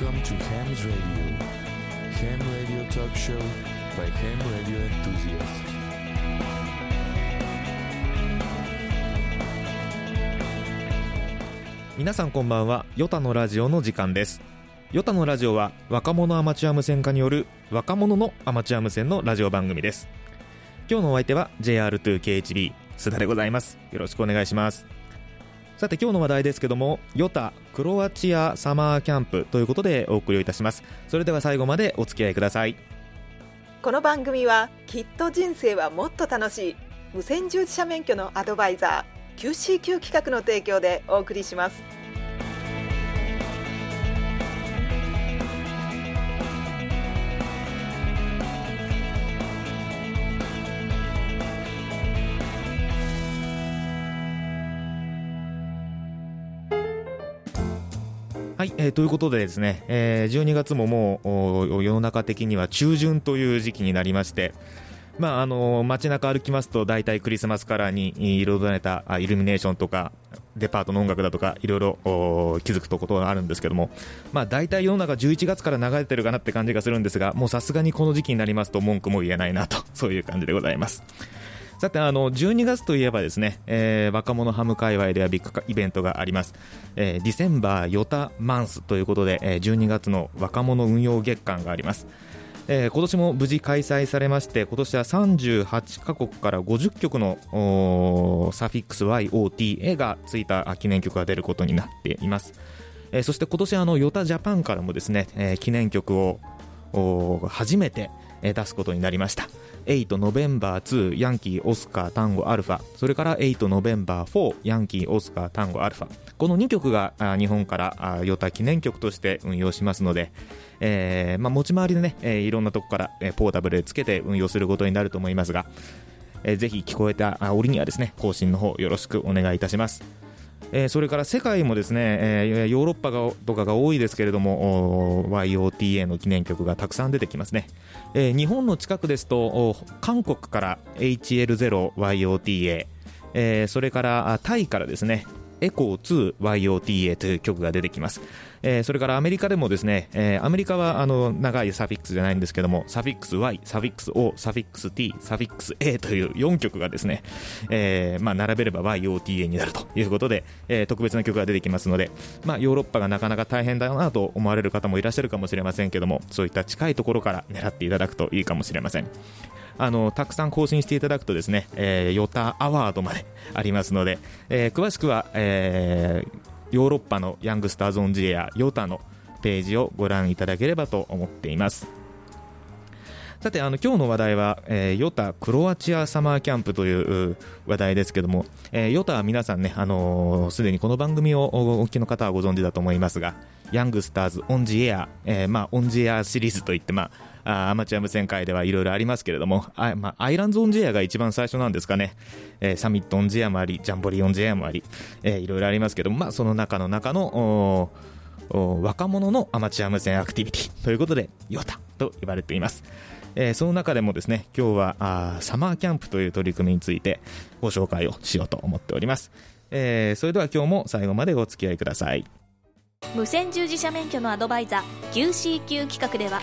Welcome to Ham's Radio. Ham Radio Talk Show by Ham Radio Enthusiasts. 皆さんこんばんはヨタのラジオの時間ですヨタのラジオは若者アマチュア無線化による若者のアマチュア無線のラジオ番組です今日のお相手は JR2KHB 須田でございますよろしくお願いしますさて今日の話題ですけどもヨタクロアチアサマーキャンプということでお送りをいたします。それでは最後までお付き合いください。この番組はきっと人生はもっと楽しい無線従事者免許のアドバイザー QCQ 企画の提供でお送りします。えーということでですね、えー12月ももう世の中的には中旬という時期になりまして、まああの街中歩きますと大体クリスマスカラーに彩られたイルミネーションとかデパートの音楽だとかいろいろ気づくとことがあるんですけども、まあ、大体世の中11月から流れてるかなって感じがするんですがもうさすがにこの時期になりますと文句も言えないなとそういう感じでございます。さてあの12月といえばですね、えー若者ハム界隈ではビッグイベントがあります、えーディセンバーヨタマンスということで、えー12月の若者運用月間があります、えー今年も無事開催されまして今年は38カ国から50曲のサフィックス YOTA がついた記念曲が出ることになっています、えーそして今年あのヨタジャパンからもですね、えー記念曲を初めて、出すことになりました。8ノベンバー2ヤンキーオスカータンゴアルファそれから8ノベンバー4ヤンキーオスカータンゴアルファこの2曲が日本からあヨタ記念曲として運用しますので、えーまあ、持ち回りでね、えーいろんなとこから、えポータブルでつけて運用することになると思いますが、えーぜひ聞こえた折にはですね更新の方よろしくお願いいたしますえーそれから世界もですね、えーヨーロッパがとかが多いですけれども YOTA の記念曲がたくさん出てきますね、えー日本の近くですと韓国から HL0YOTA、えーそれからタイからですね。エコー 2YOTA という曲が出てきます、えーそれからアメリカでもですね、えーアメリカはあの長いサフィックスじゃないんですけどもサフィックス Y サフィックス O サフィックス T サフィックス A という4曲がですね、えーまあ、並べれば YOTA になるということで、えー特別な曲が出てきますので、まあ、ヨーロッパがなかなか大変だなと思われる方もいらっしゃるかもしれませんけどもそういった近いところから狙っていただくといいかもしれません。あのたくさん更新していただくとですね、えーヨタアワードまでありますので、えー詳しくは、えーヨーロッパのヤングスターズオンジエアヨタのページをご覧いただければと思っています。さてあの今日の話題は、えーヨタクロアチアサマーキャンプという話題ですけども、えーヨタは皆さんね、あのーすでにこの番組をおお聞きの方はご存知だと思いますがヤングスターズオンジエア、えーまあ、オンジエアシリーズといって、まあ、あアマチュア無線界ではいろいろありますけれども。あ、まあ、アイランズオンジエアが一番最初なんですかね、えーサミットオンジエアもありジャンボリーオンジエアもあり、いろいろありますけども、まあ、その中の中の若者のアマチュア無線アクティビティ。ということでヨタと言われています、えーその中でもですね今日はあサマーキャンプという取り組みについてご紹介をしようと思っております、えーそれでは今日も最後までお付き合いください。無線従事者免許のアドバイザー QCQ 企画では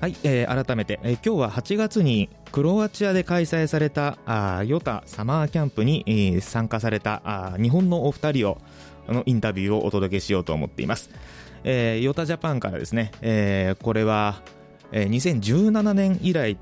はい、えー改めて、えー今日は8月にクロアチアで開催されたあヨタサマーキャンプに、えー参加されたあ日本のお二人をあのインタビューをお届けしようと思っています、えーヨタジャパンからですね、えーこれは、えー2017年以来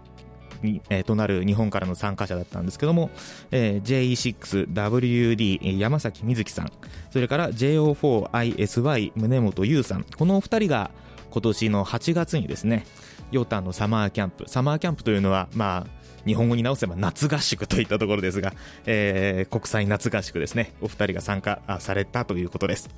に、えーとなる日本からの参加者だったんですけども、えー JE6WD 山崎瑞希さんそれから JO4ISY 宗本優さんこのお二人が今年の8月にですねヨタのサマーキャンプ。サマーキャンプというのはまあ日本語に直せば夏合宿といったところですが、えー国際夏合宿ですね。お二人が参加されたということです。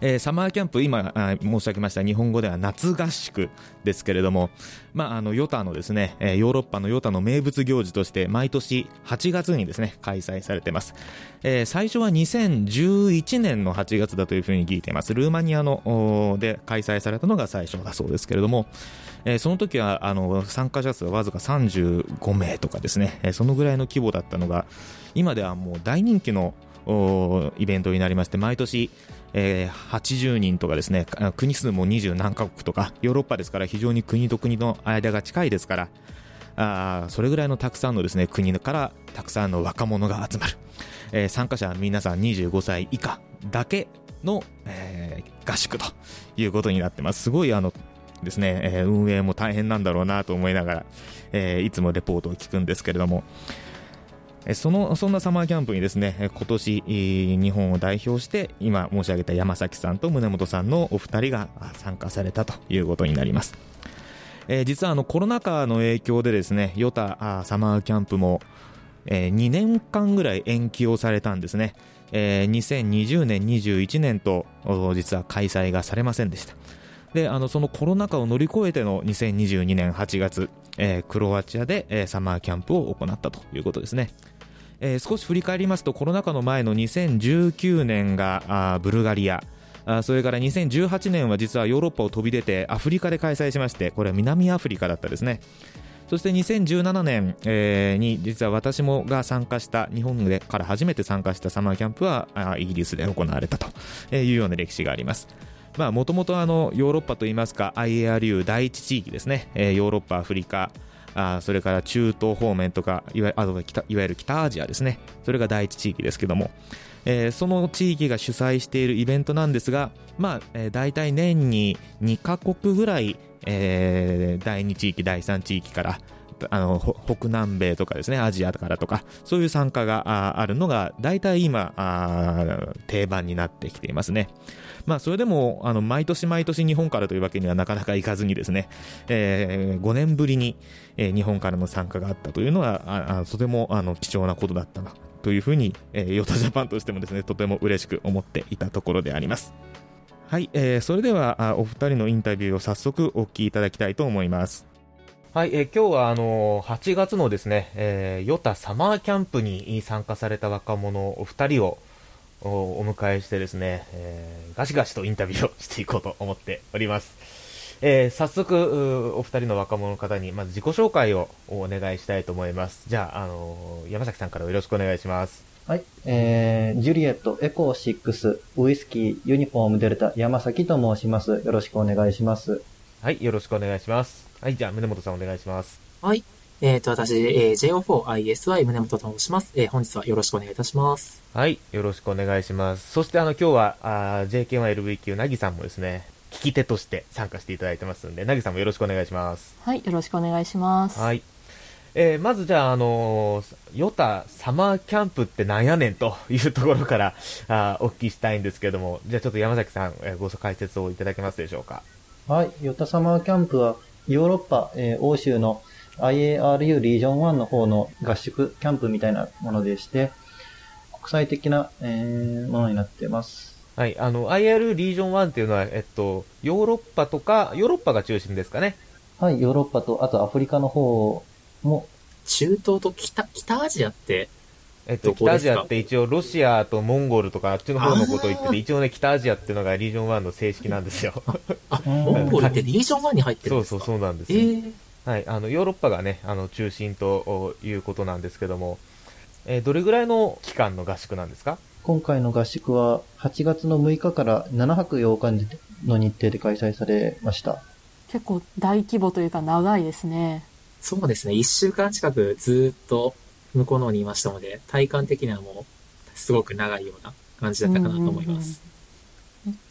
えーサマーキャンプ、今申し上げました日本語では夏合宿ですけれども、まあ、あの、ヨタのですね、えーヨーロッパのヨタの名物行事として、毎年8月にですね、開催されています。えー最初は2011年の8月だというふうに聞いています。ルーマニアの、で開催されたのが最初だそうですけれども、えーその時は、あの、参加者数はわずか35名とかですね、えーそのぐらいの規模だったのが、今ではもう大人気のイベントになりまして、毎年、えー80人とかですね、国数も20何カ国とか、ヨーロッパですから非常に国と国の間が近いですから、あそれぐらいのたくさんのですね国からたくさんの若者が集まる、えー参加者は皆さん25歳以下だけの、えー合宿ということになってます。すごいあのですね、えー運営も大変なんだろうなと思いながら、えーいつもレポートを聞くんですけれども、そのそんなサマーキャンプにですね今年日本を代表して今申し上げた山崎さんと宗本さんのお二人が参加されたということになります。えー実はあのコロナ禍の影響でですねヨタサマーキャンプも、えー2年間ぐらい延期をされたんですね、えー2020年、21年と実は開催がされませんでした。であのそのコロナ禍を乗り越えての2022年8月、えークロアチアで、えーサマーキャンプを行ったということですね。えー少し振り返りますとコロナ禍の前の2019年がブルガリア。それから2018年は実はヨーロッパを飛び出てアフリカで開催しましてこれは南アフリカだったですね。そして2017年、えーに実は私もが参加した日本でから初めて参加したサマーキャンプはイギリスで行われたというような歴史があります。もともとヨーロッパといいますか IARU 第一地域ですね、えーヨーロッパ、アフリカあそれから中東方面とかいわあと北いわゆる北アジアですね。それが第一地域ですけども、えーその地域が主催しているイベントなんですが、まあえー、大体年に2カ国ぐらい、えー第2地域、第3地域からあの北南米とかですねアジアからとかそういう参加があるのが大体今あ定番になってきていますね。まあ、それでもあの毎年毎年日本からというわけにはなかなかいかずにですね、え5年ぶりに、えー日本からの参加があったというのはあとてもあの貴重なことだったなというふうに、えーヨタジャパンとしてもですねとても嬉しく思っていたところであります。はい、えーそれではお二人のインタビューを早速お聞きいただきたいと思います。はい、えー今日はあの8月のですね、えーヨタサマーキャンプに参加された若者お二人をおお迎えしてですね、えーガシガシとインタビューをしていこうと思っております。えー早速お二人の若者の方にまず自己紹介をお願いしたいと思います。じゃあ、あのー山崎さんからよろしくお願いします。はい。えー、ジュリエット、エコー6、ウイスキー、ユニフォームデルタ、山崎と申します。よろしくお願いします。はい、よろしくお願いします。はい、じゃあ、宗本さんお願いします。はい。えっ、と、私、えー JO4ISY 宗本と申します。えー本日はよろしくお願いいたします。はい、よろしくお願いします。そしてあの今日はあー JK1LVQ なぎさんもですね、聞き手として参加していただいてますんで、なぎさんもよろしくお願いします。はい、よろしくお願いします。はい。えーまずじゃあ、あのーヨタサマーキャンプってなんやねんというところからあーお聞きしたいんですけども、じゃあちょっと山崎さん、えーご解説をいただけますでしょうか。はい。ヨタサマーキャンプは、ヨーロッパ、えー欧州の IARU リージョン1の方の合宿キャンプみたいなものでして、国際的な、えーものになっています。はい、あの、IR リージョン1っていうのは、えっと、ヨーロッパとか、ヨーロッパが中心ですかね。はい。ヨーロッパと、あとアフリカの方も、中東と北、北アジアって、えっと、北アジアって一応ロシアとモンゴルとかあっちの方のことを言ってて、一応ね、北アジアっていうのがリージョン1の正式なんですよ。あ、うんモンゴルってリージョン1に入ってるんですか？そうそうそうなんですえよ。ー、はい、あの、ヨーロッパがね、あの、中心ということなんですけども、えーどれぐらいの期間の合宿なんですか？今回の合宿は8月の6日から7泊8日の日程で開催されました。結構大規模というか長いですね。そうですね。一週間近くずーっと向こうの方にいましたので、体感的にはもう、すごく長いような感じだったかなと思います。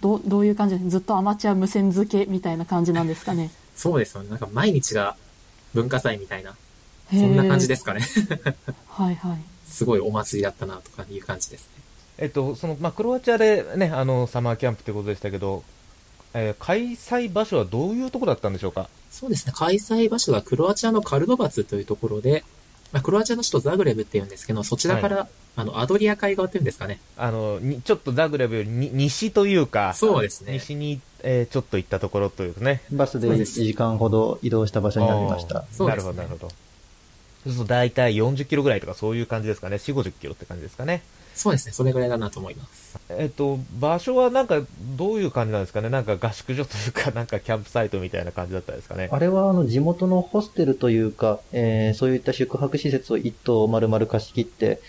どどういう感じずっとアマチュア無線付けみたいな感じなんですかね？そうですよね。なんか毎日が文化祭みたいな、そんな感じですすかね。はいはい。すごいお祭りだったなとかいう感じですね。えっと、その、まあ、クロアチアでね、あの、サマーキャンプってことでしたけど、えー開催場所はどういうところだったんでしょうか？そうですね。開催場所がクロアチアのカルドバツというところで、まあ、クロアチアの首都ザグレブっていうんですけど、そちらから、あの、アドリア海側っていうんですかね。あの、にちょっとザグレブよりに西というか、そうですね。西に、えーちょっと行ったところというかね。バスで1そうです時間ほど移動した場所になりました。そうですねなるほど、なるほど。そうすると大体40キロぐらいとかそういう感じですかね。4、50キロって感じですかね。そうですね。それぐらいだなと思います。えっと、場所はなんかどういう感じなんですかね？なんか合宿所というか、なんかキャンプサイトみたいな感じだったですかね？あれはあの地元のホステルというか、えーそういった宿泊施設を一棟丸々貸し切って、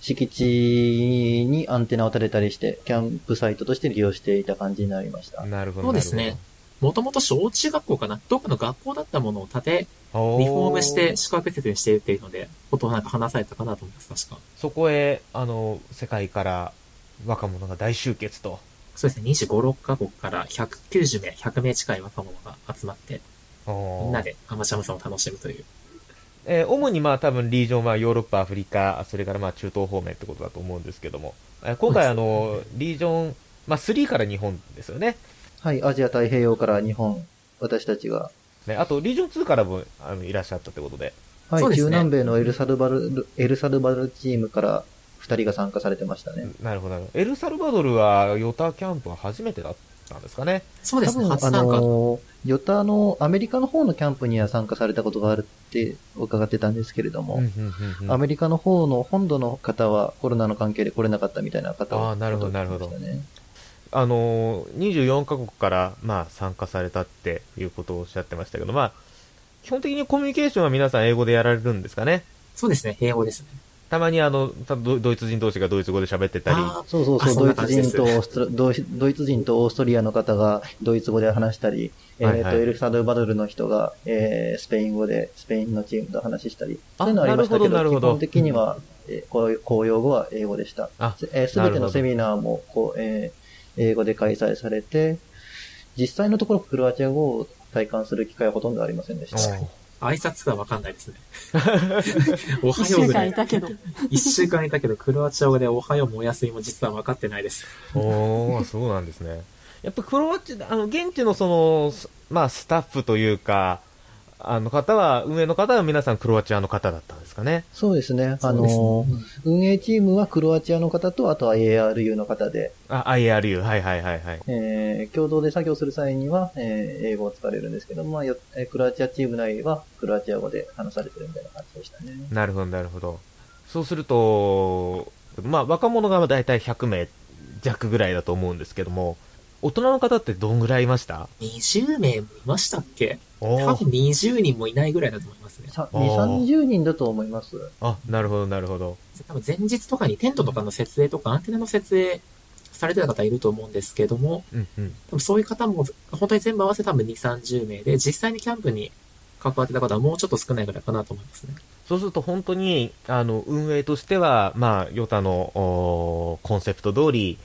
敷地にアンテナを立てたりして、キャンプサイトとして利用していた感じになりました。なるほど。そうですね。もともと小中学校かな？どっかの学校だったものを建て。リフォームしてお宿泊施設にしているっていうので、ことをなんか話されたかなと思います、確か。そこへ、あの、世界から若者が大集結と。そうですね。25、6カ国から190名、100名近い若者が集まって、みんなでアマチュア無線を楽しむという。えー主にまあ多分リージョンはヨーロッパ、アフリカ、それからまあ中東方面ってことだと思うんですけども、えー今回あの、リージョン、まあ3から日本ですよね。はい、アジア太平洋から日本、私たちが、ね、あとリージョン2からもあのいらっしゃったってことで。はい、そうですね中南米のエルサルバル、エルサルバルチームから二人が参加されてましたね。なるほど、なるほど。エルサルバドルはヨタキャンプは初めてだったんですかね。多そうですね。分、あ初参加。の、ヨタのアメリカの方のキャンプには参加されたことがあるって伺ってたんですけれども、アメリカの方の本土の方はコロナの関係で来れなかったみたいな方をあーなるほどなるほどあのー、24カ国から、まあ、参加されたっていうことをおっしゃってましたけど、まあ、基本的にコミュニケーションは皆さん英語でやられるんですかね？そうですね。英語ですね。たまにあの、たドドイツ人同士がドイツ語で喋ってたり、そうそうそう、ドイツ人とオーストラドイドイツ人とオーストリアの方がドイツ語で話したり、えっ、はいはい。と、エルサルバドルの人が、えースペイン語で、スペインのチームと話したり、あそういうのありましたけど、どど。基本的には、えーこう公用語は英語でした。あすえーすべ、なるほど。てのセミナーも、こう、えー英語で開催されて、実際のところクロアチア語を体感する機会はほとんどありませんでした。挨拶がわかんないですね。おは一週ようぐらい。間いたけど。一週間いたけど、クロアチア語でおはようもおやすみも実は分かってないです。おー、そうなんですね。やっぱクロアチア、あの、現地のその、すまあ、スタッフというか、あの方は、運営の方は皆さんクロアチアの方だったんですかね。そうですね。あのー運営チームはクロアチアの方と、あとは ARU の方で、あ、IRU、はいはいはいはい。えー共同で作業する際には、えー英語を使われるんですけども、まあクロアチアチーム内はクロアチア語で話されてるみたいな感じでしたね。なるほど、なるほど。そうすると、まあ、若者が大体100名弱ぐらいだと思うんですけども、大人の方ってどんぐらいいました？20名もいましたっけ？お多分20人もいないぐらいだと思いますね。さあー2、30人だと思います。あ、なるほど、なるほど。多分前日とかにテントとかの設営とかアンテナの設営されてた方いると思うんですけども、うんうん。多分そういう方も本当に全部合わせて多分2、30名で、実際にキャンプに関わってた方はもうちょっと少ないぐらいかなと思いますね。そうすると本当に、あの、運営としては、まあ、ヨタの、コンセプト通り、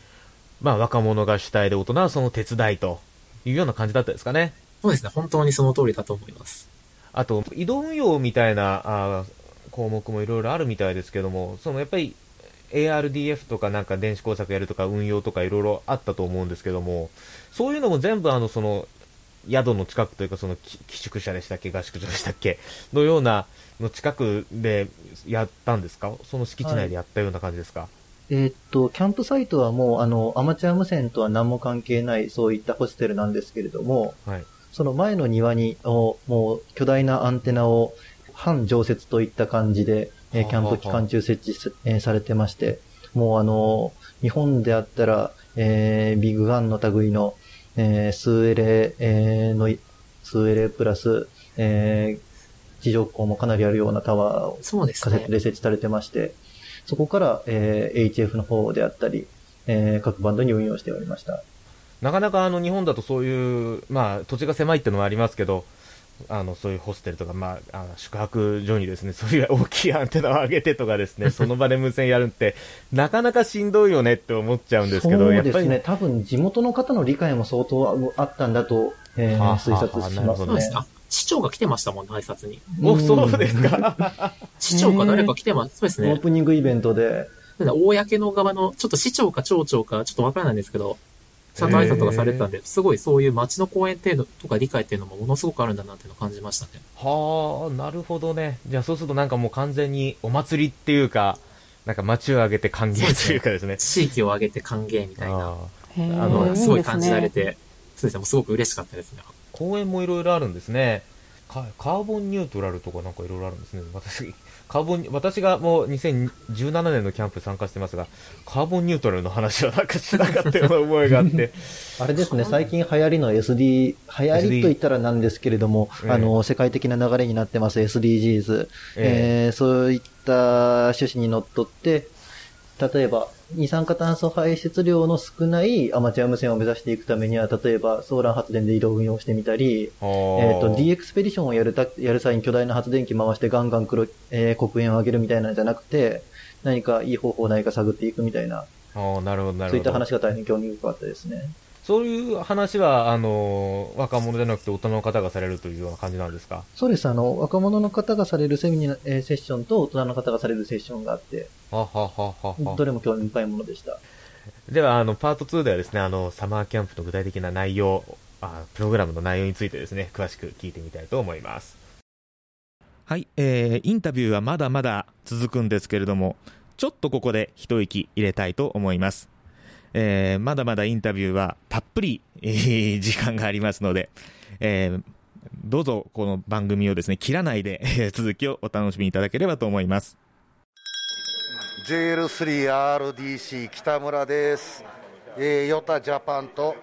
まあ、若者が主体で大人はその手伝いというような感じだったですかね。そうですね。本当にその通りだと思います。あと、移動運用みたいなあー項目もいろいろあるみたいですけども、そのやっぱり ARDF とかなんか電子工作やるとか運用とかいろいろあったと思うんですけども、そういうのも全部あの、その、宿の近くというか、そのき寄宿舎でしたっけ、合宿所でしたっけ、のようなの近くでやったんですか？その敷地内でやったような感じですか、えーっと、キャンプサイトはもう、あの、アマチュア無線とは何も関係ない、そういったホステルなんですけれども、はい。その前の庭に、おもう巨大なアンテナを半常設といった感じで、えーキャンプ期間中設置すえーされてまして、もうあの、日本であったら、えービッグガンの類の、えースーエレ、えーの、スーエレプラス、えー地上高もかなりあるようなタワーをそうですね仮設。で設置されてまして、そこから、えー HF の方であったり、えー各バンドに運用しておりました。なかなかあの日本だとそういう、まあ、土地が狭いっていうのはありますけど、あのそういうホステルとか、まあ、あの宿泊所にですねそういう大きいアンテナを上げてとかですね その場で無線やるってなかなかしんどいよねって思っちゃうんですけど、そうやっぱりですね。多分地元の方の理解も相当あったんだと、えーは推察しますねなるほどそうです。。あ、市長が来てましたもんね、挨拶に。おそうですか？市長か誰か来てます。そうですねオー。プニングイベントで、公の側の、ちょっと市長か町長か、ちょっとわからないんですけど、ちゃんと挨拶とかされてたんで、すごいそういう街の公園っていうのとか理解っていうのもものすごくあるんだなっていうのを感じましたね。はあ、なるほどね。じゃあそうするとなんかもう完全にお祭りっていうか、なんか街を挙げて歓迎というかですね。地域を挙げて歓迎みたいな、あの、すごい感じられて、そうですね、もうすごく嬉しかったですね。ー公園もいろいろあるんですね。カカーボンニュートラルとかなんかいろいろあるんですね。私、カーボン、私がもう2017年のキャンプ参加してますが、カーボンニュートラルの話はなんかしなかったような思いがあって。あれですね、最近流行りの SD、流行りと言ったらなんですけれども、ええあの、世界的な流れになってます SDGs。えーそういった趣旨にのっとって、例えば、二酸化炭素排出量の少ないアマチュア無線を目指していくためには、例えば、ソーラー発電で移動運用してみたり、ええっ、と、D エクスペディションをやるた、やる際に巨大な発電機回してガンガン黒、えー黒煙を上げるみたいなんじゃなくて、何かいい方法ないか探っていくみたいな、ああ、なるほど、なるほど。そういった話が大変興味深かったですね。そういう話は、あの、若者じゃなくて大人の方がされるというような感じなんですか？そうです。あの、若者の方がされるセミナー、えーセッションと大人の方がされるセッションがあって、はははははどれも興味深いものでした。では、あの、パート2ではですね、あの、サマーキャンプの具体的な内容、あプログラムの内容についてですね、詳しく聞いてみたいと思います。はい、えー、インタビューはまだまだ続くんですけれども、ちょっとここで一息入れたいと思います。えー、まだまだインタビューはたっぷり、えー 時間がありますので、えー、どうぞこの番組をですね、切らないで、えー続きをお楽しみいただければと思います。JL3RDC 北村です、えーヨタジャパンと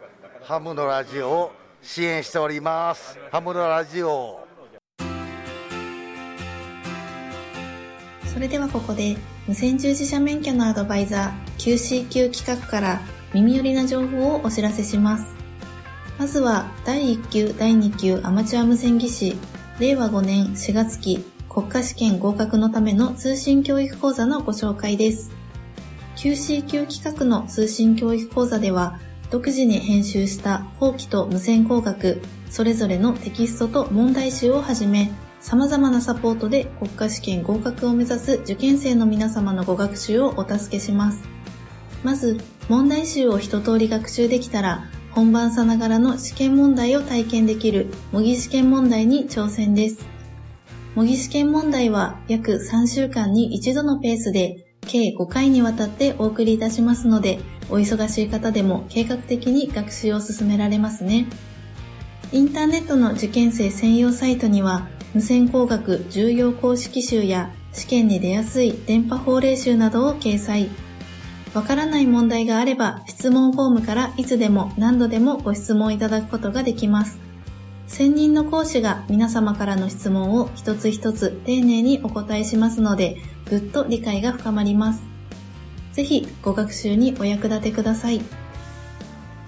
ハムのラジオを支援しております。ハムのラジオ。それではここで無線従事者免許のアドバイザー QCQ 企画から耳寄りな情報をお知らせします。まずは第1級第2級アマチュア無線技師令和5年4月期国家試験合格のための通信教育講座のご紹介です。QCQ 企画の通信教育講座では独自に編集した法規と無線工学それぞれのテキストと問題集をはじめ様々なサポートで国家試験合格を目指す受験生の皆様のご学習をお助けします。まず、問題集を一通り学習できたら、本番さながらの試験問題を体験できる模擬試験問題に挑戦です。模擬試験問題は約3週間に一度のペースで計5回にわたってお送りいたしますので、お忙しい方でも計画的に学習を進められますね。インターネットの受験生専用サイトには、無線工学重要公式集や試験に出やすい電波法令集などを掲載。わからない問題があれば質問フォームからいつでも何度でもご質問いただくことができます。専任の講師が皆様からの質問を一つ一つ丁寧にお答えしますので、ぐっと理解が深まります。ぜひご学習にお役立てください。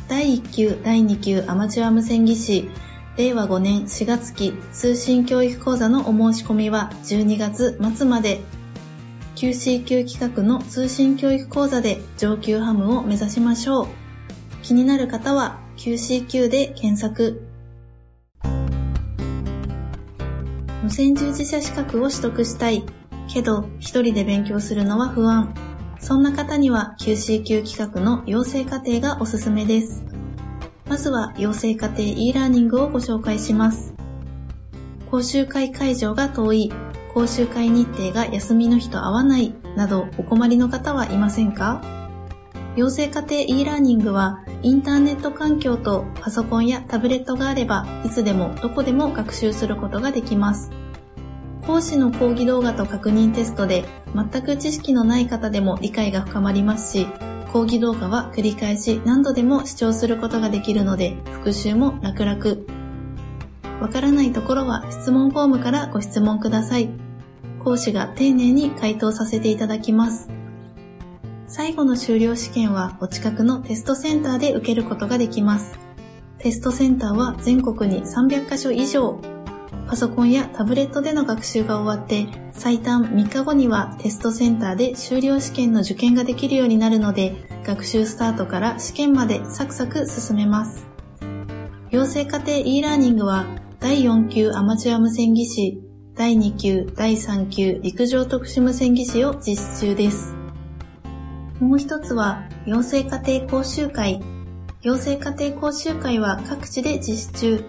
第1級第2級アマチュア無線技師令和5年4月期通信教育講座のお申し込みは12月末まで QCQ 企画の通信教育講座で上級ハムを目指しましょう。気になる方は QCQ で検索。無線従事者資格を取得したい。けど、一人で勉強するのは不安。そんな方には QCQ 企画の養成課程がおすすめです。まずは養成課程 e ラーニングをご紹介します。講習会会場が遠い、講習会日程が休みの日と合わないなどお困りの方はいませんか？養成課程 e ラーニングはインターネット環境とパソコンやタブレットがあればいつでもどこでも学習することができます。講師の講義動画と確認テストで全く知識のない方でも理解が深まりますし、講義動画は繰り返し何度でも視聴することができるので復習も楽々。わからないところは質問フォームからご質問ください。講師が丁寧に回答させていただきます。最後の修了試験はお近くのテストセンターで受けることができます。テストセンターは全国に300カ所以上。パソコンやタブレットでの学習が終わって最短3日後にはテストセンターで修了試験の受験ができるようになるので学習スタートから試験までサクサク進めます。養成課程 e ラーニングは第4級アマチュア無線技師、第2級、第3級陸上特殊無線技師を実施中です。もう一つは養成課程講習会。養成家庭講習会は各地で実施中。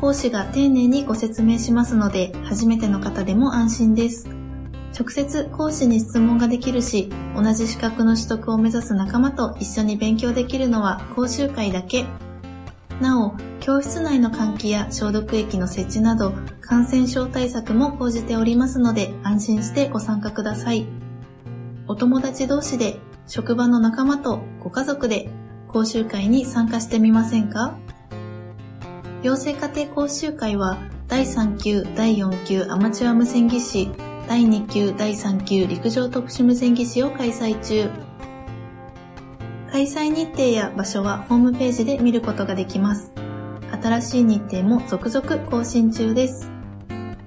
講師が丁寧にご説明しますので、初めての方でも安心です。直接講師に質問ができるし、同じ資格の取得を目指す仲間と一緒に勉強できるのは講習会だけ。なお、教室内の換気や消毒液の設置など、感染症対策も講じておりますので、安心してご参加ください。お友達同士で、職場の仲間とご家族で、講習会に参加してみませんか？養成家庭講習会は、第3級、第4級アマチュア無線技師、第2級、第3級陸上特殊無線技師を開催中。開催日程や場所はホームページで見ることができます。新しい日程も続々更新中です。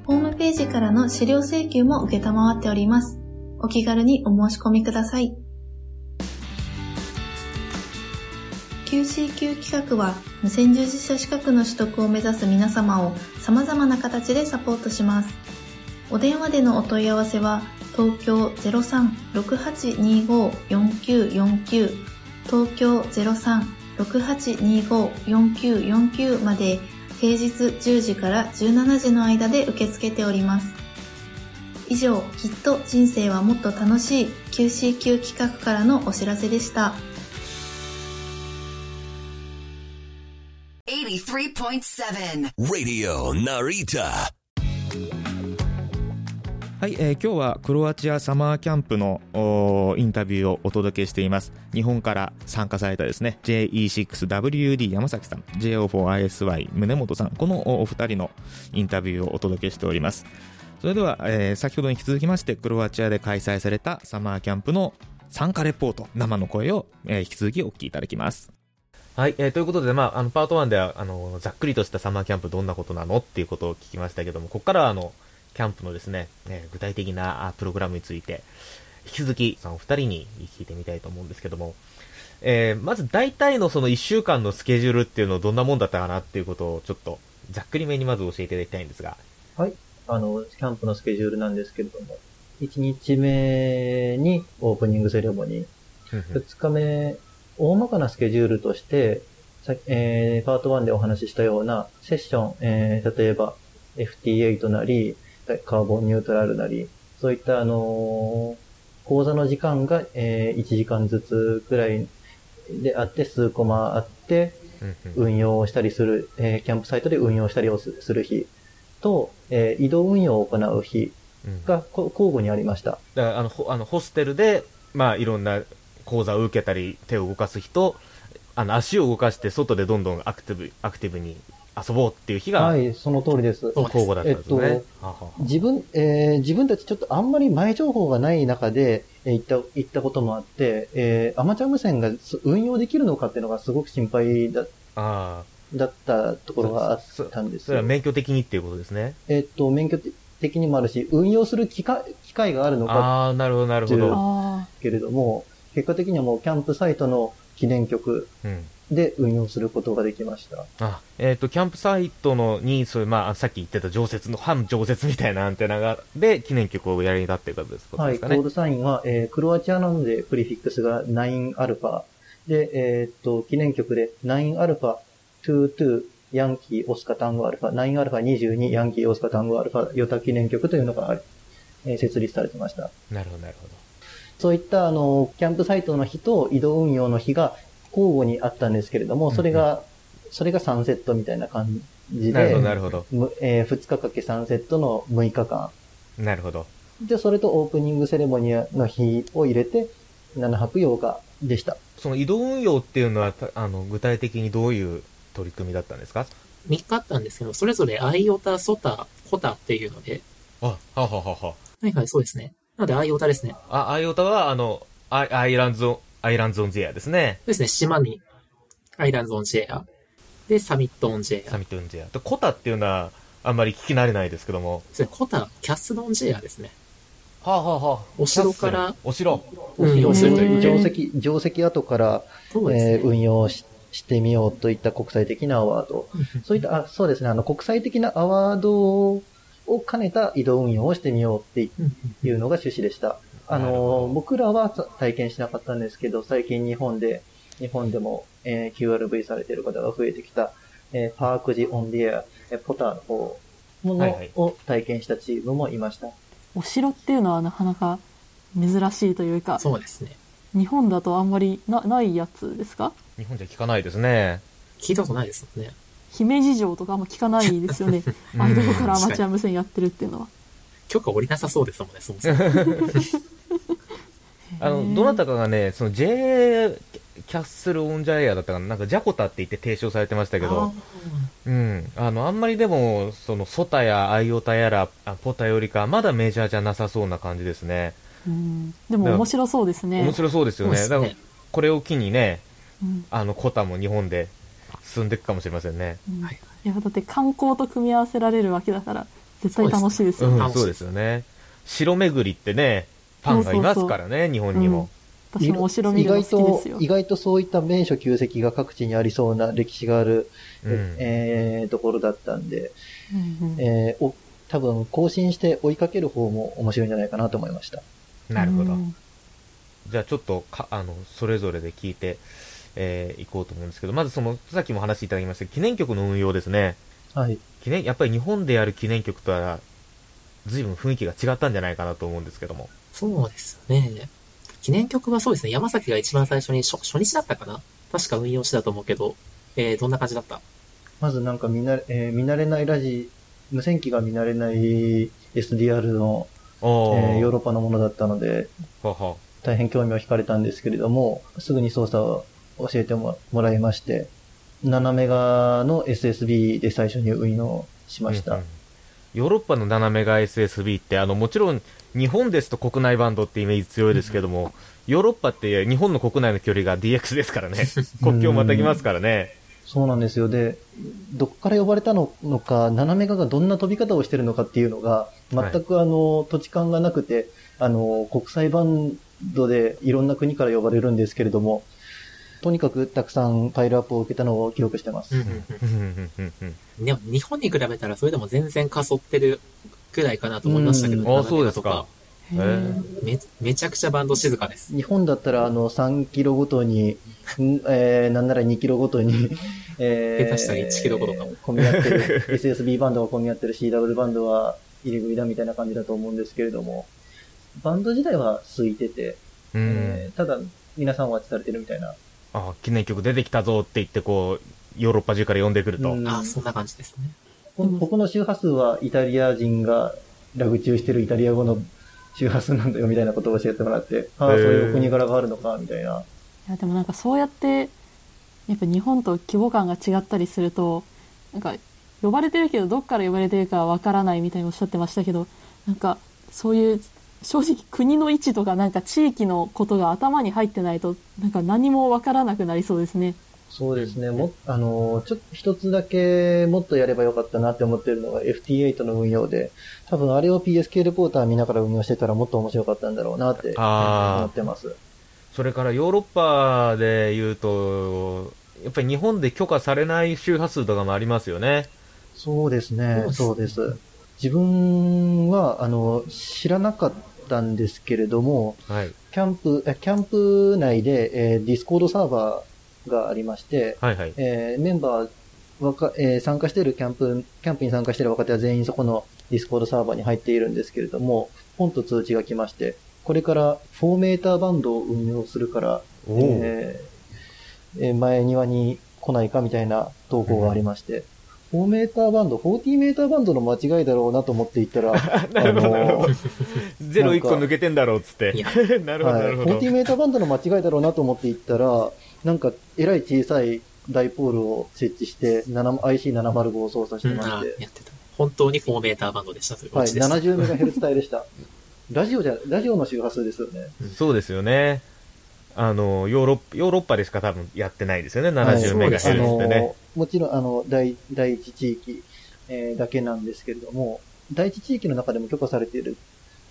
ホームページからの資料請求も受けたまわっております。お気軽にお申し込みください。QCQ 企画は無線従事者資格の取得を目指す皆様を様々な形でサポートします。お電話でのお問い合わせは東京03-6825-4949東京03-6825-4949まで平日10時から17時の間で受け付けております。以上、きっと人生はもっと楽しい QCQ 企画からのお知らせでした。83.7 Radio Narita. はい、えー今日はクロアチアサマーキャンプのインタビューをお届けしています。日本から参加されたですね JE6WD 山崎さん JO4ISY 宗本さんこのおお二人のインタビューをお届けしております。それでは、えー先ほどに引き続きましてクロアチアで開催されたサマーキャンプの参加レポート生の声を、えー引き続きお聞きいただきますはい、えーということで、まあ、あのパート1ではあのざっくりとしたサマーキャンプどんなことなのっていうことを聞きましたけどもここからはあのキャンプのですね、えー具体的なあプログラムについて引き続きそのお二人に聞いてみたいと思うんですけども、えーまず大体のその1週間のスケジュールっていうのはどんなもんだったかなっていうことをちょっとざっくりめにまず教えていただきたいんですがはい。あの、キャンプのスケジュールなんですけれども、1日目にオープニングセレモニー、2日目、大まかなスケジュールとして、さえーパート1でお話ししたようなセッション、えー例えば FT8 なり、カーボンニュートラルなり、そういったあのー講座の時間が、え1時間ずつくらいであって、数コマあって、運用をしたりする、えーキャンプサイトで運用したりをすする日と、えー移動運用を行う日がこ交互にありました。だからあのホあのホステルで、まあ、いろんな講座を受けたり手を動かす人あの足を動かして外でどんどんアクティブアクティブに遊ぼうっていう日がはい、その通りです。交互だったんですよね。えっとはは自分、えー自分たちちょっとあんまり前情報がない中で、えー行った、行ったこともあって、えーアマチュア無線がす運用できるのかっていうのがすごく心配だあだったところがあったんですよそれは。免許的にっていうことですね。えっと、免許的にもあるし、運用する機会機会があるのかああ、なるほど、なるほど。あけれども、結果的にはもうキャンプサイトの記念曲うんで運用することができました。あえっ、と、キャンプサイトのに、そういう、まあ、さっき言ってた常設の、半常設みたいなアンテナが、で、記念曲をやりになっていうことですことはい、ですかね。コードサインは、えークロアチアなので、プリフィックスが 9α。で、えーっと、記念曲で 9α22 ヤンキーオスカタンゴアルファ、9α22 ヤンキーオスカタンゴアルファ、ヨタ記念曲というのがあり、えー設立されてました。なるほど、なるほど。 そういった、あの、キャンプサイトの日と移動運用の日が交互にあったんですけれども、それが、それが3セットみたいな感じで、なるほど、なるほど。むえー2日かけ3セットの6日間。なるほど。で、それとオープニングセレモニーの日を入れて、7泊8日でした。その移動運用っていうのは、たあの、具体的にどういう取り組みだったんですか？3日あったんですけど、それぞれ IOTA、SOTA、COTA っていうので、あ、はははは。はいはい、そうですね。なので IOTAですね。あ、 IOTAは、あの、アイ Islands on、Islands on the Air ですね。そうですね、島に、 Islands on the Air。で、 Summits on the Air。Summits on the Air。で COTAっていうのは、あんまり聞き慣れないですけども。それ COTA、Castles on the Air ですね。はあ、はあはあ、お城からお城。運用するという。定石、定石跡から、ねえー運用ししてみようといった国際的なアワード。そういった、あ、そうですね、あの、国際的なアワードを兼ねた移動運用をしてみようっていうのが趣旨でした。あの、僕らは体験しなかったんですけど、最近日本で、日本でもえー QRV されている方が増えてきた、えーパークジオンディエア、えーポターの方もはいはいのを体験したチームもいました。お城っていうのはなかなか珍しいというか、そうですね。日本だとあんまりなないやつですか？日本じゃ聞かないですね。聞いたことないですもんね。姫路城とかあんま聞かないですよね。うんああいうとこからアマチュア無線やってるっていうのは。許可下りなさそうですもんね、そもそも。あの、どなたかがね、その J キャッスルオンジャイアだったかな、なんかジャコタって言って提唱されてましたけど、うん。あの、あんまりでも、その、ソタやアイオタやら、あポタよりか、まだメジャーじゃなさそうな感じですね。うんでも面白そうですね。面白そうですよね。ねだから、これを機にね、うんあの、コタも日本で進んでいくかもしれませんね。うんはいいやだって観光と組み合わせられるわけだから絶対楽しいですよね。うん、そうですよね。城巡りってね、ファンがいますからね、日本にも。私もお城見意るの外と好きですよ、。意外とそういった名所旧跡が各地にありそうな歴史がある、うんえーところだったんで、うんうんえーお多分更新して追いかける方も面白いんじゃないかなと思いました。なるほどう。んじゃあちょっとか、あの、それぞれで聞いて、えー、いこうと思うんですけど、まずその、さっきも話していただきました記念曲の運用ですね。はい。記念、やっぱり日本でやる記念曲とは、随分雰囲気が違ったんじゃないかなと思うんですけども。そうですね。記念曲はそうですね。山崎が一番最初に初初日だったかな？確か運用してたと思うけど、えー、どんな感じだった？まずなんか見なれ、えー見慣れないラジ、無線機が見慣れない SDR の、えおーヨーロッパのものだったので、はは大変興味を惹かれたんですけれども、すぐに操作を教えてももらいまして、7メガの SSB で最初に運用しました。うんうんヨーロッパの7メガ SSB って、あの、もちろん、日本ですと国内バンドってイメージ強いですけども、ヨーロッパって日本の国内の距離が DX ですからね。国境をまたぎますからね。そうなんですよ。で、どこから呼ばれたののか、7メガがどんな飛び方をしてるのかっていうのが、全くあの、土地勘がなくて、あの、国際バンドでいろんな国から呼ばれるんですけれども、とにかくたくさんパイルアップを受けたのを記憶してます。でも日本に比べたらそれでも全然かそってるくらいかなと思いましたけど、うんねあそうですか。め、めちゃくちゃバンド静かです。日本だったら、あの、3キロごとに、ん えー、なんなら2キロごとに、えー、下手したら1キロごとかも混み合ってる、SSB バンドが混み合ってる CW バンドは入り組だみたいな感じだと思うんですけれども、バンド自体は空いてて、うんえーただ、皆さんお待ちされてるみたいな。あ、記念曲出てきたぞって言って、こう、ヨーロッパ中から呼んでくると。うんあ、そんな感じですね。こここの周波数はイタリア人がラグ中してるイタリア語の周波数なんだよみたいなことを教えてもらって、ああ、そういうお国柄があるのか、みたいな。いやでもなんかそうやってやっぱ日本と規模感が違ったりするとなんか呼ばれてるけどどっから呼ばれてるかわからないみたいにおっしゃってましたけどなんかそういう正直国の位置とかなんか地域のことが頭に入ってないとなんか何もわからなくなりそうですね。そうですね。も、あの、ちょっと一つだけもっとやればよかったなって思ってるのが FT8 の運用で、多分あれを PSK レポーター見ながら運用してたらもっと面白かったんだろうなって思あってます。それからヨーロッパで言うと、やっぱり日本で許可されない周波数とかもありますよね。そうですね。そうです。自分は、あの、知らなかったんですけれども、はい。キャンプ、えキャンプ内で、えー Discord サーバーがありまして、はいはい。えーメンバー、わか、えー参加しているキャンプ、キャンプに参加している若手は全員そこの Discord サーバーに入っているんですけれども、ポンと通知が来まして、これから4メーターバンドを運用するから、えー前庭に来ないかみたいな投稿がありまして、4メーターバンド、40メーターバンドの間違いだろうなと思っていったら、なるほどなるほどのゼロ1個抜けてんだろうっつって。なるほど、はい、なるほど。40メーターバンドの間違いだろうなと思っていったら、なんか、えらい小さいダイポールを設置して、7 IC705 を操作してまして、やってた。本当に4メーターバンドでしたというはい、オチでした。70メガヘルツ帯でした。ラジオじゃ、ラジオの周波数ですよね。そうですよね。あの、ヨーロッパ、ヨーロッパでしか多分やってないですよね、はい70メガヘルツあってね。の、もちろん、あの、第、第一地域、えーだけなんですけれども、第一地域の中でも許可されている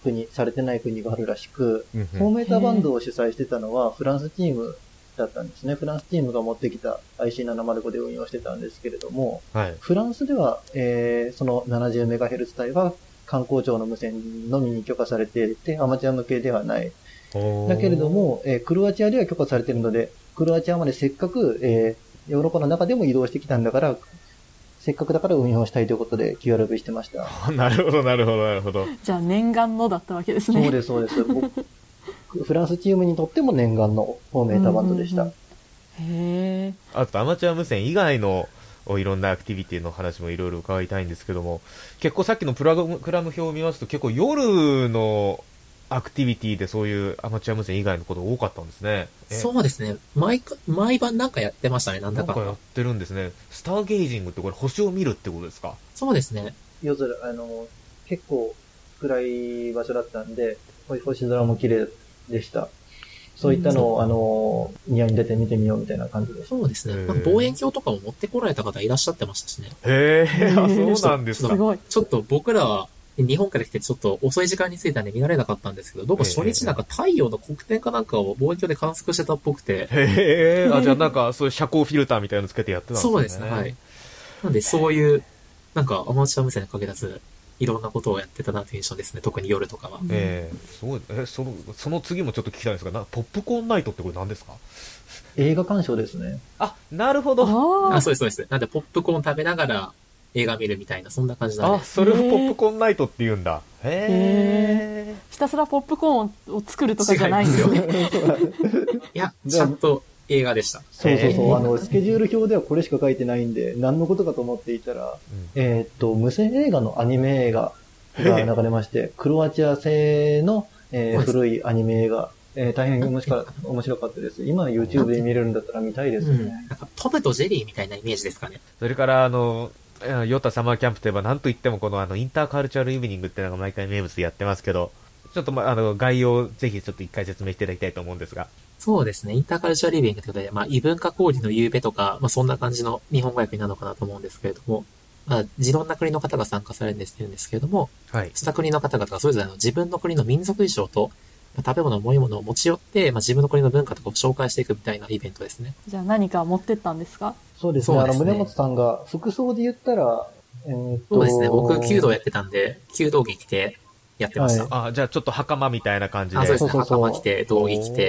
国、されてない国があるらしく、うんうん4メーターバンドを主催してたのはフランスチームだったんですね。フランスチームが持ってきた IC705 で運用してたんですけれども、はい。フランスでは、えーその 70MHz 帯は観光庁の無線のみに許可されていて、アマチュア向けではない。だけれど、も、えークロアチアでは許可されているので、クロアチアまでせっかく、えーヨーロッパの中でも移動してきたんだから、せっかくだから運用したいということで QRV してました。なるほど、なるほど、なるほど。じゃあ念願のだったわけですね。そうです、そうです。僕フランスチームにとっても念願のフォーメーターバンドでした。うんうんへえ。あとアマチュア無線以外のおいろんなアクティビティの話もいろいろ伺いたいんですけども、結構さっきのプラグクラム表を見ますと、結構夜のアクティビティでそういうアマチュア無線以外のこと多かったんですね。えそうですね。毎か、毎晩なんかやってましたね、なんだか。なんかやってるんですね。スターゲージングってこれ星を見るってことですか？そうですね。夜空、あの、結構暗い場所だったんで、星空も綺麗でした。そういったのを、あの、庭に出て見てみようみたいな感じで。そうですね。なんか望遠鏡とかも持ってこられた方いらっしゃってましたしね。へえ、そうなんですか。すごい。ちょっと僕らは日本から来てちょっと遅い時間に着いたんで見られなかったんですけど、どうも初日なんか太陽の黒点かなんかを望遠鏡で観測してたっぽくて、へえ、あ、じゃあなんか そういう遮光フィルターみたいなのつけてやってたんですね。そうですね、はい。なんでそういう、なんかアマチュア無線に限らず、いろんなことをやってたなという印象ですね、特に夜とかは。ええすごい。え、その、その次もちょっと聞きたいんですが、なポップコーンナイトってこれ何ですか？映画鑑賞ですね。あ、なるほど。あああ、そうです、そうです。なんでポップコーン食べながら映画見るみたいな、そんな感じなんあ、で。それをポップコーンナイトって言うんだ。へえ。ひたすらポップコーンを作るとかじゃないんですね。いや、ちゃんと映画でした。そうそうそう。あの、スケジュール表ではこれしか書いてないんで、何のことかと思っていたら、えーっと、無線映画のアニメ映画が流れまして、クロアチア製の、えー古いアニメ映画、えー大変面白か 面白かったです。今 YouTube で見れるんだったら見たいですうん。ね。なんかトムとジェリーみたいなイメージですかね。それから、あの、えヨタサマーキャンプといえば、なんといってもこのあの、インターカルチャルイブニングっていうのが毎回名物でやってますけど、ちょっとま、あの、概要をぜひちょっと一回説明していただきたいと思うんですが。そうですね。インターカルチャーリビングということで、まあ、異文化交流の夕べとか、まあ、そんな感じの日本語訳になるのかなと思うんですけれども、まあ、いろんな国の方が参加されるんですけれども、はい。した国の方々がそれぞれの自分の国の民族衣装と、まあ食べ物、飲み物を持ち寄って、まあ、自分の国の文化とかを紹介していくみたいなイベントですね。じゃあ何か持ってったんですか？そうですね。あの、そうですね宗本さんが服装で言ったら、えーっとそうですね。僕、弓道やってたんで、弓道着着てやってました。はいあ、じゃあちょっと袴みたいな感じで。あ、そうですね。そうそうそう袴着て、道着着て、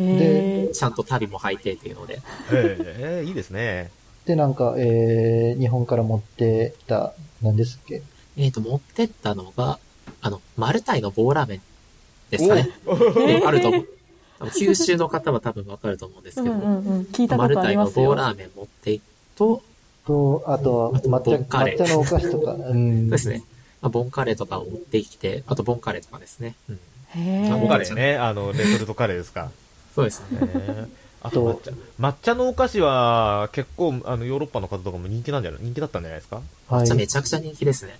へえ。ちゃんと旅も履いてっていうので。へえ、いいですね。で、なんか、えー、日本から持ってきた、何ですっけ？えっ、と、持ってったのが、あの、マルタイの棒ラーメンですかね。あると思う。多分九州の方は多分わかると思うんですけど、うんうんうん。聞いたことあマルタイのりますよ。棒ラーメン持っていくと、と、あとはあと抹茶、ボンカレー抹茶のお菓子とか、うん。そうですね。まあ、ボンカレーとかを持ってきて、あとボンカレーとかですね。うん、へあおカえ。レーね。あの、レトルトカレーですか。そうですね。あと抹茶。抹茶のお菓子は結構、あの、ヨーロッパの方とかも人気なんじゃない人気だったんじゃないですかはいじゃあめちゃくちゃ人気ですね。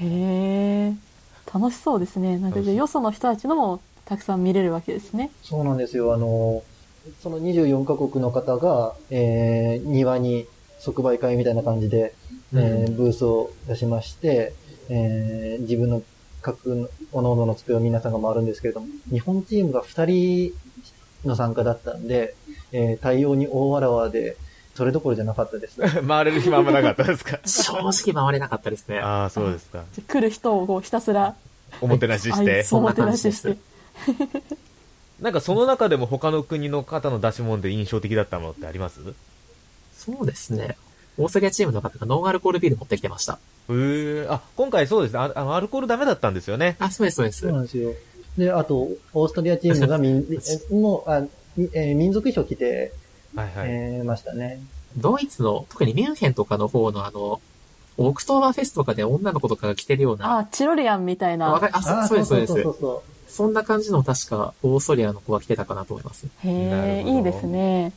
へえ。楽しそうですね。なんかじゃあよその人たちのもたくさん見れるわけですね。そうなんですよ。あの、その24カ国の方が、えー、庭に即売会みたいな感じで、えーブースを出しまして、えー、自分の各、おのおのの机を皆さんが回るんですけれども、日本チームが2人の参加だったんで、えー、対応に大わらわで、それどころじゃなかったです。回れる暇もなかったですか？正直回れなかったですね。ああ、そうですか。来る人をこうひたすら、おもてなしして。おもてなしして。なんかその中でも他の国の方の出し物で印象的だったものってあります？そうですね。大阪チームの方がノンアルコールビール持ってきてました。へえあ、今回そうですね。ああの、アルコールダメだったんですよね？あ、そうです、そうですそう。なんですよ。で、あと、オーストリアチームが もう、あみえー民族衣装着て、はいはい。えーましたね。ドイツの、特にミュンヘンとかの方のあの、オクトーバーフェスとかで女の子とかが着てるような、あ、チロリアンみたいな。わかりあ、そそうです、そうです。そうそそんな感じの確か、オーストリアの子が着てたかなと思います。へえ、いいですね。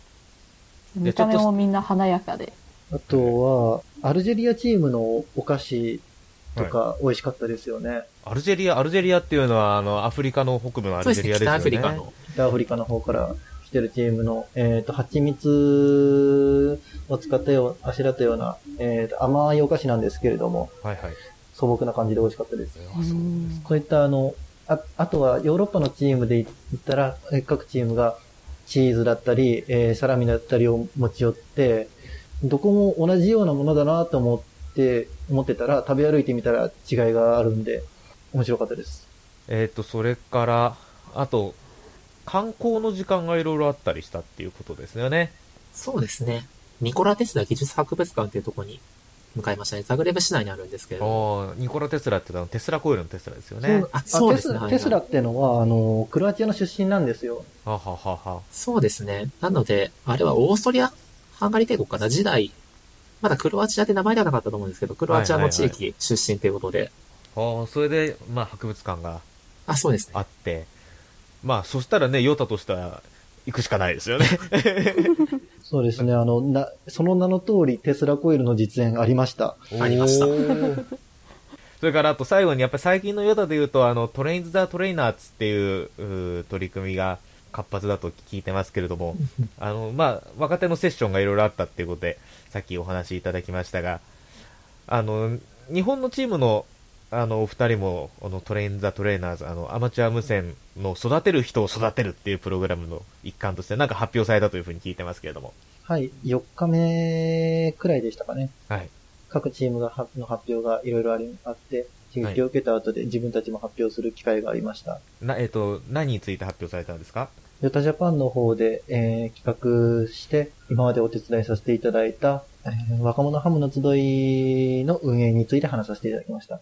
見た目もみんな華やかで。う。あとは、アルジェリアチームのお菓子とか美味しかったですよね。アルジェリア、アルジェリアっていうのは、あの、アフリカの北部のアルジェリアですよね。北アフリカの。北アフリカの方から来てるチームの、えっ、と、蜂蜜を使ったよう、あしらったような、えっ、と、甘いお菓子なんですけれども、はいはい。素朴な感じで美味しかったです。あそうですそういったあの、ああとはヨーロッパのチームで言ったら、えー各チームがチーズだったり、えーサラミだったりを持ち寄って、どこも同じようなものだなと思って、思ってたら、食べ歩いてみたら違いがあるんで、面白かったです。えっ、と、それから、あと、観光の時間がいろいろあったりしたっていうことですよね。そうですね。ニコラ・テスラ技術博物館っていうところに向かいましたね。ザグレブ市内にあるんですけれども。ああ、ニコラ・テスラってのはテスラコイルのテスラですよね。そうあそうですねはいはいテスラテスラってのは、あの、クロアチアの出身なんですよ。はははは。そうですね。なので、あれはオーストリア、ハンガリー帝国かな時代、まだクロアチアって名前ではなかったと思うんですけど、クロアチアの地域出身ということで、ああ、それで、まあ、博物館があ、そうですね。あって、まあ、そしたらね、 YOTA としては行くしかないですよね。そうですね。あの、な、その名の通りテスラコイルの実演ありました。ありました それから、あと最後に、やっぱり最近の YOTA で言うと、あの、 Train the Trainers っていううー取り組みが活発だと聞いてますけれども、あの、まあ、若手のセッションがいろいろあったっていうことで、さっきお話しいただきましたが、あの、日本のチームの、あの、お二人も、あの、トレイン・ザ・トレーナーズ、あの、アマチュア無線の育てる人を育てるっていうプログラムの一環として、なんか発表されたというふうに聞いてますけれども。はい。4日目くらいでしたかね。はい。各チームがはの発表がいろいろありあって、刺激を受けた後で自分たちも発表する機会がありました。な、えっ、と、何について発表されたんですか？ヨタジャパンの方で、えー企画して、今までお手伝いさせていただいた、えー若者ハムの集いの運営について話させていただきました。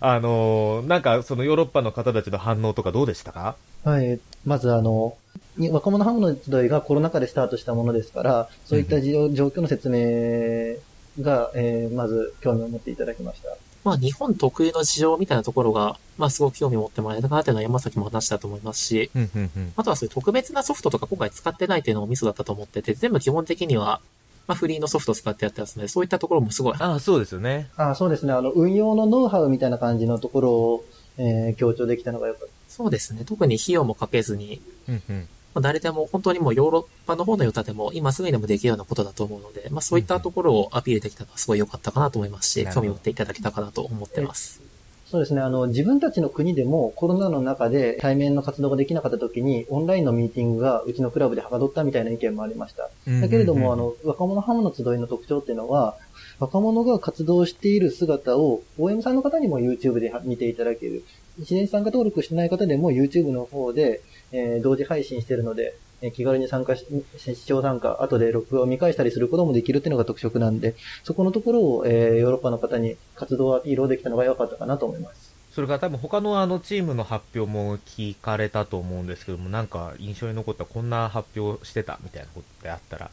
あのーなんか、そのヨーロッパの方たちの反応とかどうでしたか？はい。まずあの、に若者ハムの集いがコロナ禍でスタートしたものですから、そういった状況の説明が、えーまず興味を持っていただきました。まあ、日本特有の事情みたいなところが、まあ、すごく興味を持ってもらえたかなというのは山崎も話したと思いますし、うん、うん、うん。あとはそういう特別なソフトとか今回使ってないっていうのもミソだったと思ってて、全部基本的には、まあ、フリーのソフトを使ってやってますので、そういったところもすごい、ああ、そうですよね。あそうですね。あの、運用のノウハウみたいな感じのところを、えー強調できたのが良かった。そうですね。特に費用もかけずに、うん、うん。まあ、誰でも本当にもうヨーロッパの方のヨタでも今すぐにでもできるようなことだと思うので、まあそういったところをアピールできたのはすごい良かったかなと思いますし、興味を持っていただけたかなと思ってます。そうですね。あの、自分たちの国でもコロナの中で対面の活動ができなかった時に、オンラインのミーティングがうちのクラブではかどったみたいな意見もありました。だけれども、あの、若者ハムの集いの特徴っていうのは、若者が活動している姿を、OM さんの方にも YouTube で見ていただける。一年参加登録してない方でも YouTube の方で、えー同時配信してるので、えー気軽に参加し、視聴参加、後で録画を見返したりすることもできるっていうのが特色なんで、そこのところを、えーヨーロッパの方に活動アピールをできたのが良かったかなと思います。それから多分他のあのチームの発表も聞かれたと思うんですけども、なんか印象に残ったこんな発表してたみたいなことってあったら。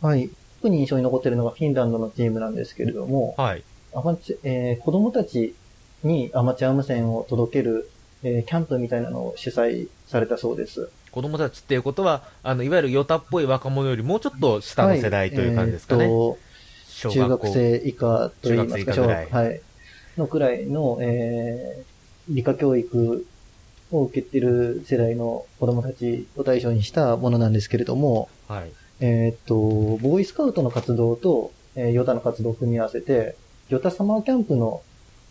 はい。特に印象に残ってるのがフィンランドのチームなんですけれども、はい。アマチュえー子供たちにアマチュア無線を届ける、えーキャンプみたいなのを主催されたそうです。子供たちっていうことは、あの、いわゆるヨタっぽい若者よりもうちょっと下の世代という感じですかね。はいえー中学生以下といいますか、中学はい。のくらいの、えー理科教育を受けてる世代の子供たちを対象にしたものなんですけれども、はい。えーっと、ボーイスカウトの活動と、えーヨタの活動を組み合わせて、ヨタサマーキャンプの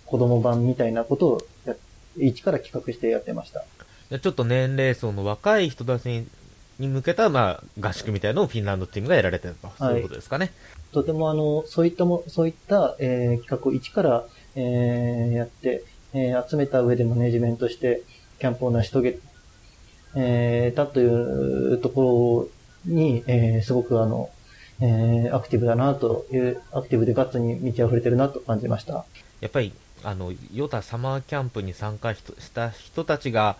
子供版みたいなことをや一から企画してやってました。でちょっと年齢層の若い人たちにに向けた、まあ、合宿みたいなのをフィンランドチームがやられてると。そういうことですかね。とてもあの、そういったも、そういった、えー企画を一から、えーやって、えー集めた上でマネジメントして、キャンプを成し遂げ、えーたというところに、えーすごくあの、えーアクティブだなという、アクティブでガッツに満ち溢れてるなと感じました。やっぱり、あの、ヨタサマーキャンプに参加しした人たちが、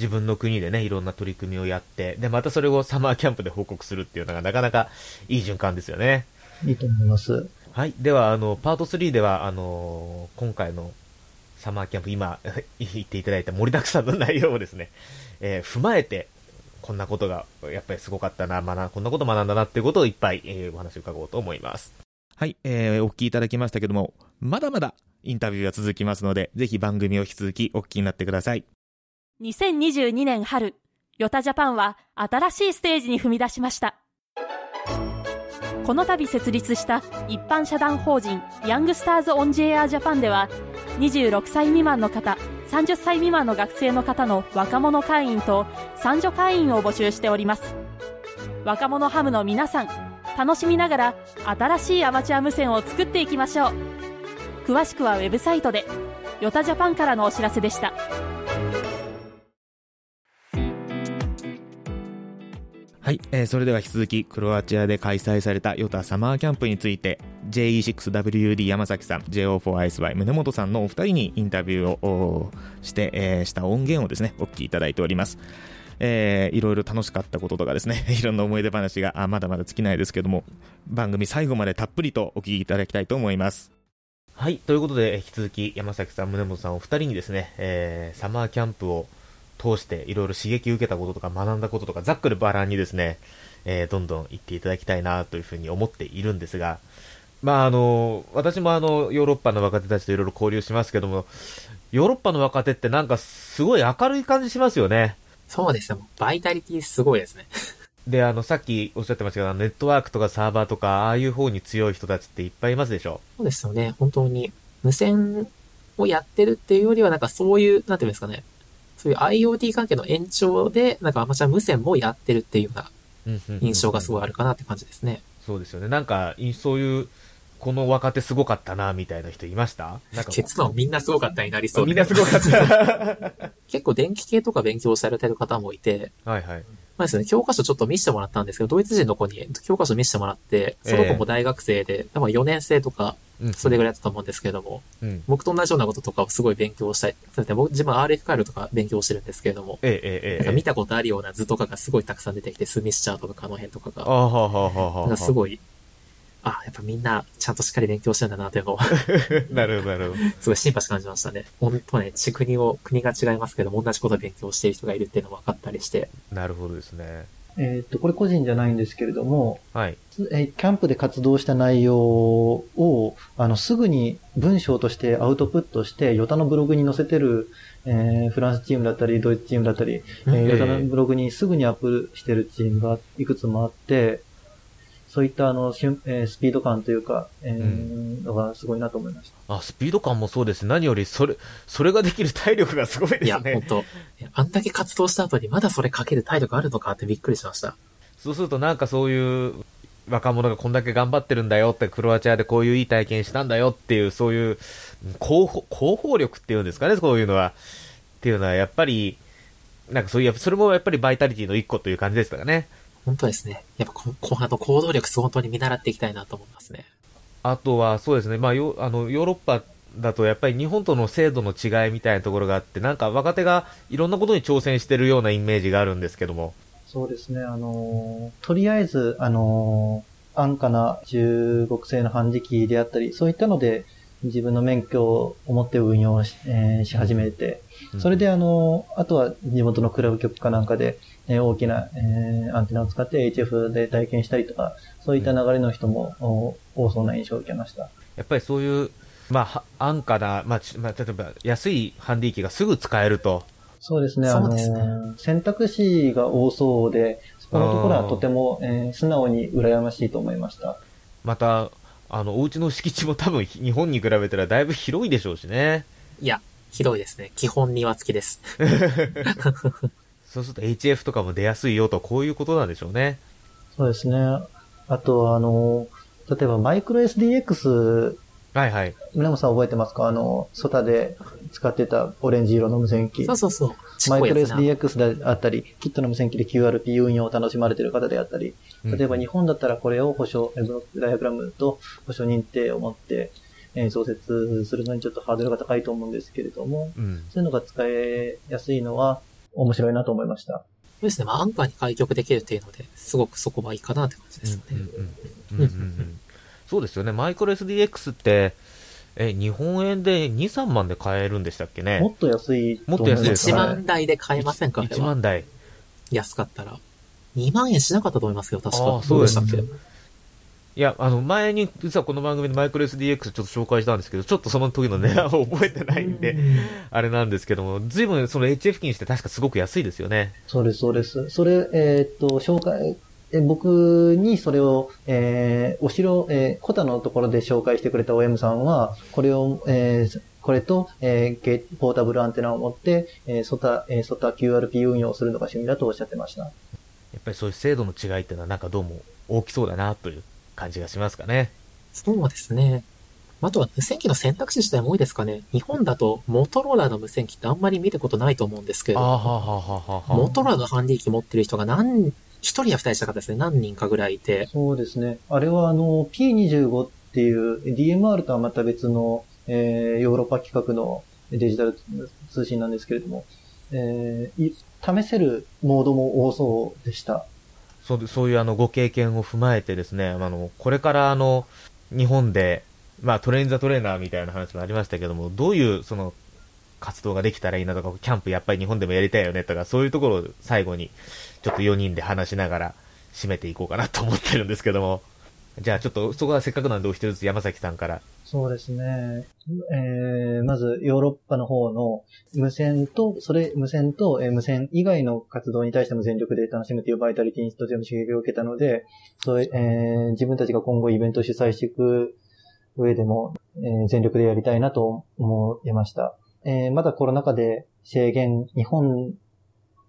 自分の国でね、いろんな取り組みをやって、で、またそれをサマーキャンプで報告するっていうのがなかなかいい循環ですよね。いいと思います。はい。では、あの、パート3では、あの今回のサマーキャンプ、今 言っていただいた盛りだくさんの内容をですね、えー踏まえて、こんなことが、やっぱりすごかったな、学こんなこと学んだなっていうことをいっぱい、えーお話を伺おうと思います。はい、えー、お聞きいただきましたけども、まだまだインタビューが続きますので、ぜひ番組を引き続きお聞きになってください。2022年春、ヨタジャパンは新しいステージに踏み出しました。この度設立した一般社団法人ヤングスターズ・オン・ジェア・ジャパンでは26歳未満の方30歳未満の学生の方の若者会員と三女会員を募集しております。若者ハムの皆さん楽しみながら新しいアマチュア無線を作っていきましょう。詳しくはウェブサイトでヨタジャパンからのお知らせでした。はい、えーそれでは引き続きクロアチアで開催されたヨタサマーキャンプについて JE6WD 山崎さん JO4ISY 宗本さんのお二人にインタビューをして、えーした音源をですねお聞きいただいております。えーいろいろ楽しかったこととかですね いろんな思い出話があまだまだ尽きないですけども番組最後までたっぷりとお聞きいただきたいと思います。はいということで引き続き山崎さん宗本さんお二人にですね、えーサマーキャンプを通していろいろ刺激を受けたこととか学んだこととかざっくりバランにですね、えーどんどん言っていただきたいなというふうに思っているんですが、まああの、私もあの、ヨーロッパの若手たちといろいろ交流しますけども、ヨーロッパの若手ってなんかすごい明るい感じしますよね。そうですね。バイタリティすごいですね。で、あの、さっきおっしゃってましたけど、ネットワークとかサーバーとか、ああいう方に強い人たちっていっぱいいますでしょそうですよね。本当に、無線をやってるっていうよりは、なんかそういう、なんていうんですかね。そういう IoT 関係の延長で、なんかアマチュア無線もやってるっていうような印象がすごいあるかなって感じですね。そうですよね。なんか、いそういう、この若手すごかったな、みたいな人いました？なんか結論みんなすごかったになりそうでみんなすごかった。結構電気系とか勉強されてる方もいて、はいはい。まあですね、教科書ちょっと見せてもらったんですけど、ドイツ人の子に教科書見せてもらって、その子も大学生で、多分4年生とか、それぐらいだったと思うんですけれども、うん。僕と同じようなこととかをすごい勉強したい。そうですね、僕自分は RF 回路とか勉強してるんですけれども、ええええええ。なんか見たことあるような図とかがすごいたくさん出てきて、スミスチャートとかあの辺とかが、あはははははなんかすごい、あ、やっぱみんなちゃんとしっかり勉強してるんだなというのを、なるほど、なるほど。すごいシンパシー感じましたね。本当ね、地国を、国が違いますけども、同じことを勉強している人がいるっていうのも分かったりして、なるほどですね。えっ、と、これ個人じゃないんですけれども、はい。えーキャンプで活動した内容を、あの、すぐに文章としてアウトプットして、ヨタのブログに載せてる、えーフランスチームだったり、ドイツチームだったり、えーヨタのブログにすぐにアップしてるチームがいくつもあって、そういったあの、しゅんえースピード感というか、えーのがすごいなと思いました。あ、スピード感もそうです。何より、それ、それができる体力がすごいですね。いや、本当あんだけ活動した後にまだそれかける体力あるのかってびっくりしました。そうするとなんかそういう若者がこんだけ頑張ってるんだよって、クロアチアでこういういい体験したんだよっていう、そういう広報広報力っていうんですかね、こういうのは。っていうのはやっぱり、なんかそういう、それもやっぱりバイタリティの一個という感じでしたかね。本当ですね。やっぱこ、こあの行動力本当に見習っていきたいなと思いますね。あとはそうですね、まあ、よあのヨーロッパだとやっぱり日本との制度の違いみたいなところがあって、なんか若手がいろんなことに挑戦してるようなイメージがあるんですけども。そうですね、あのーとりあえず、あのー安価な中国製の半磁気であったり、そういったので、自分の免許を持って運用し,、えーし始めて、それであのーあとは地元のクラブ局かなんかで、えー大きな、えーアンテナを使って HF で体験したりとか、そういった流れの人も、お多そうな印象を受けました。やっぱりそういう、まあは、安価な、まあ、ちまあ、例えば安いハンディ機がすぐ使えると。そうですね、あのー選択肢が多そうで、そこのところはとても、えー素直に羨ましいと思いました。また、あの、お家の敷地も多分日本に比べたらだいぶ広いでしょうしね。いや、広いですね。基本庭付きです。そうすると HF とかも出やすいよと、こういうことなんでしょうね。そうですね。あとは、あの、例えばマイクロ SDX、はいはい。村本さん覚えてますか？あの、ソタで使ってたオレンジ色の無線機。そうそうそう。マイクロ SDX であったり、キットの無線機で QRP 運用を楽しまれている方であったり、うん例えば日本だったらこれを保証、えブロックダイアグラムと保証認定を持って、えー創設するのにちょっとハードルが高いと思うんですけれども、うん。そういうのが使いやすいのは面白いなと思いました。そうですね。まあ、アンカーに開局できるっていうので、すごくそこはいいかなって感じですね。うんうんうんそうですよね。マイクロ SDX って、え、日本円で2、3万で買えるんでしたっけね。もっと安いともっと。安いです1万台で買えませんか1万台。安かったら。2万円しなかったと思いますよ、確か。ああ、そうですどでしたっけ？いや、あの、前に、実はこの番組でマイクロ SDX ちょっと紹介したんですけど、ちょっとその時の値段を覚えてないんで、あれなんですけども、随分その HF 機にして確かすごく安いですよね。そうです、そうです。それ、えーっと、紹介、え僕にそれを、えー、お城、えー、コタのところで紹介してくれた OM さんは、これを、えー、これと、えーゲ、ポータブルアンテナを持って、えー、ソタ、えー、ソタ QRP 運用をするのが趣味だとおっしゃってました。やっぱりそういう精度の違いっていうのはなんかどうも大きそうだなという感じがしますかね。そうですね。あとは無線機の選択肢自体も多いですかね。日本だとモトローラの無線機ってあんまり見ることないと思うんですけれどあーはーはーはーはーはーモトローラのハンディ機持ってる人が何一人や二人した方ですね。何人かぐらいいて。そうですね。あれはあの、P25 っていう DMR とはまた別の、えー、ヨーロッパ規格のデジタル通信なんですけれども、えー、試せるモードも多そうでした。そうそういうあのご経験を踏まえてですね、あの、これからあの、日本で、まあトレインザトレーナーみたいな話もありましたけども、どういうその活動ができたらいいなとか、キャンプやっぱり日本でもやりたいよねとか、そういうところを最後にちょっと4人で話しながら締めていこうかなと思ってるんですけども。じゃあちょっとそこはせっかくなんでお一人ずつ山崎さんから。そうですね。えー、まずヨーロッパの方の無線と、それ、無線と、えー、無線以外の活動に対しても全力で楽しむというバイタリティにとても刺激を受けたので、そうえー、自分たちが今後イベントを主催していく上でも、えー、全力でやりたいなと思いました。えー、まだコロナ禍で制限、日本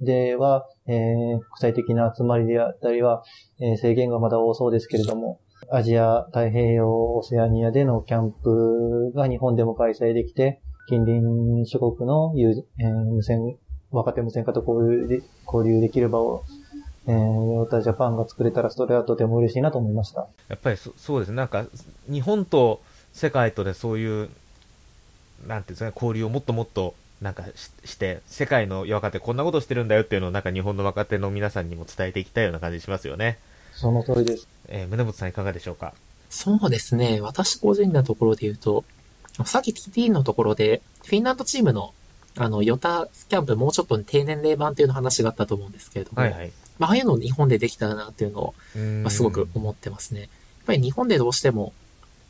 では、えー、国際的な集まりであったりは、えー、制限がまだ多そうですけれども、アジア、太平洋、オセアニアでのキャンプが日本でも開催できて、近隣諸国の、えー、無線、若手無線化と交流で交流できる場を、えー、ヨタジャパンが作れたらそれはとても嬉しいなと思いました。やっぱりそそうですね。なんか、日本と世界とでそういう、なんていうんですかね、交流をもっともっとなんかして、世界の若手こんなことしてるんだよっていうのをなんか日本の若手の皆さんにも伝えていきたいような感じしますよね。その通りです。えー、宗本さんいかがでしょうか？そうですね。私個人のところで言うと、さっき TT のところで、フィンランドチームの、あの、ヨタキャンプもうちょっと低年齢版っていうの話があったと思うんですけれども、はいはい、まあ、ああいうの日本でできたらなっていうのを、まあ、すごく思ってますね。やっぱり日本でどうしても、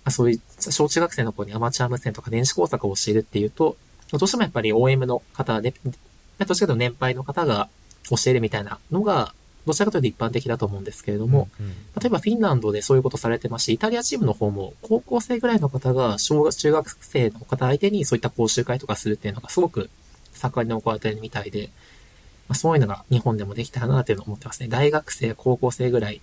まあ、そういう小中学生の子にアマチュア無線とか電子工作を教えるっていうと、どうしてもやっぱり OM の方で、どっちかというと年配の方が教えるみたいなのが、どちらかというと一般的だと思うんですけれども、うんうん、例えばフィンランドでそういうことされてますし、イタリアチームの方も高校生ぐらいの方が小学、中学生の方相手にそういった講習会とかするっていうのがすごく盛んに行われているみたいで、まあ、そういうのが日本でもできたらなっていうのを思ってますね。大学生、高校生ぐらい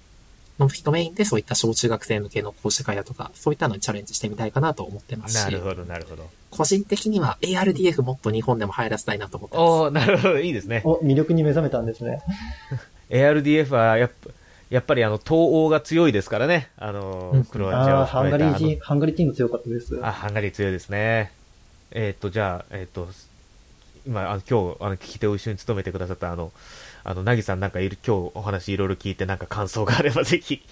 の人メインでそういった小中学生向けの講師会だとか、そういったのにチャレンジしてみたいかなと思ってますし。なるほど、なるほど。個人的には ARDF もっと日本でも入らせたいなと思ってます。おなるほど、いいですね。お、魅力に目覚めたんですね。ARDF はやっぱ、やっぱりあの、東欧が強いですからね。あの、クロアチアは。ハンガリー人、ハンガリーチーム強かったです。あ、ハンガリー強いですね。えっ、ー、と、じゃあ、えっ、ー、と、今、あの今日、あの、聞き手を一緒に務めてくださったあの、あの、なぎさんなんかいる、今日お話いろいろ聞いてなんか感想があればぜひ。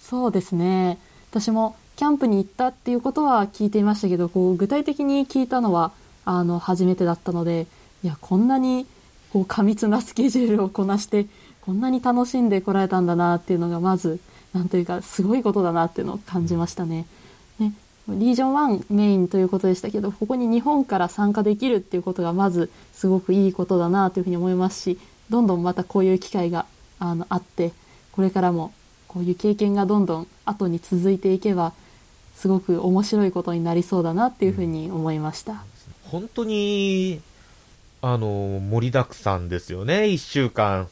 そうですね。私もキャンプに行ったっていうことは聞いていましたけど、こう具体的に聞いたのはあの初めてだったので、いやこんなにこう過密なスケジュールをこなしてこんなに楽しんでこられたんだなっていうのがまずなんというかすごいことだなっていうのを感じましたね。ねリージョン1メインということでしたけどここに日本から参加できるっていうことがまずすごくいいことだなというふうに思いますしどんどんまたこういう機会があのあってこれからもこういう経験がどんどん後に続いていけばすごく面白いことになりそうだなっていうふうに思いました、本当にあの盛りだくさんですよね1週間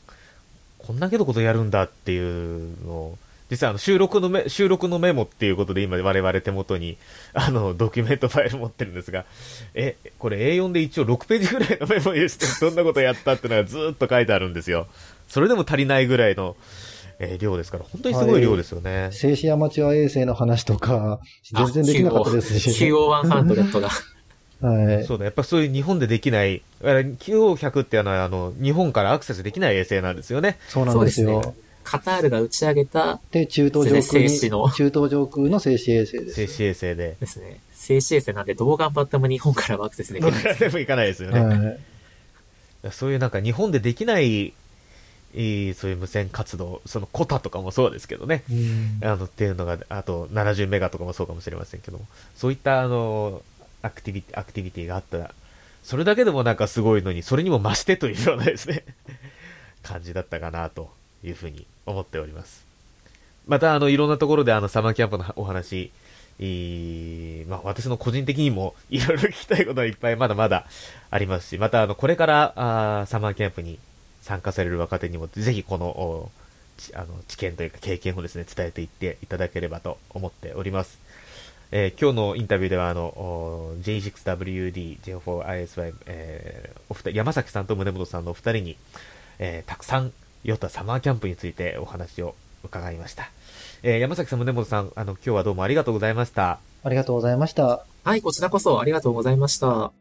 こんだけのことやるんだっていうのを実はあの収録のメ収録のメモっていうことで今我々手元に あのドキュメントファイル持ってるんですがえこれ A4 で一応6ページぐらいの メモにしてそんなことやったっていうのがずっと書いてあるんですよそれでも足りないぐらいのえー、量ですから、本当にすごい量ですよね。はい、静止アマチュア衛星の話とか、全然できなかったですし。QO100 が。はい。そうだ、やっぱそういう日本でできない、QO100 っていうのは、あの、日本からアクセスできない衛星なんですよね。そうなんですよ。カタールが打ち上げた、で、中東上空に、中東上空の静止衛星です。静止衛星で。ですね。静止衛星なんでどう頑張っても日本からはアクセスできない。でもいかないですよね。はい、そういうなんか日本でできないそういう無線活動、そのコタとかもそうですけどね、あのっていうのが、あと70メガとかもそうかもしれませんけども、そういったあのアクティビティアクティビティがあったら、それだけでもなんかすごいのに、それにも増してというようなですね感じだったかなというふうに思っております。また、あの、いろんなところであの、サマーキャンプのお話、まあ、私の個人的にもいろいろ聞きたいことはいっぱいまだまだありますし、またあの、これからあサマーキャンプに参加される若手にも、ぜひこの、あの、知見というか経験をですね、伝えていっていただければと思っております。えー、今日のインタビューでは、あの、J6WD、J4ISY、えー、お二人、山崎さんと宗本さんのお二人に、えー、たくさんヨタサマーキャンプについてお話を伺いました。えー、山崎さん、宗本さん、あの、今日はどうもありがとうございました。ありがとうございました。はい、こちらこそありがとうございました。は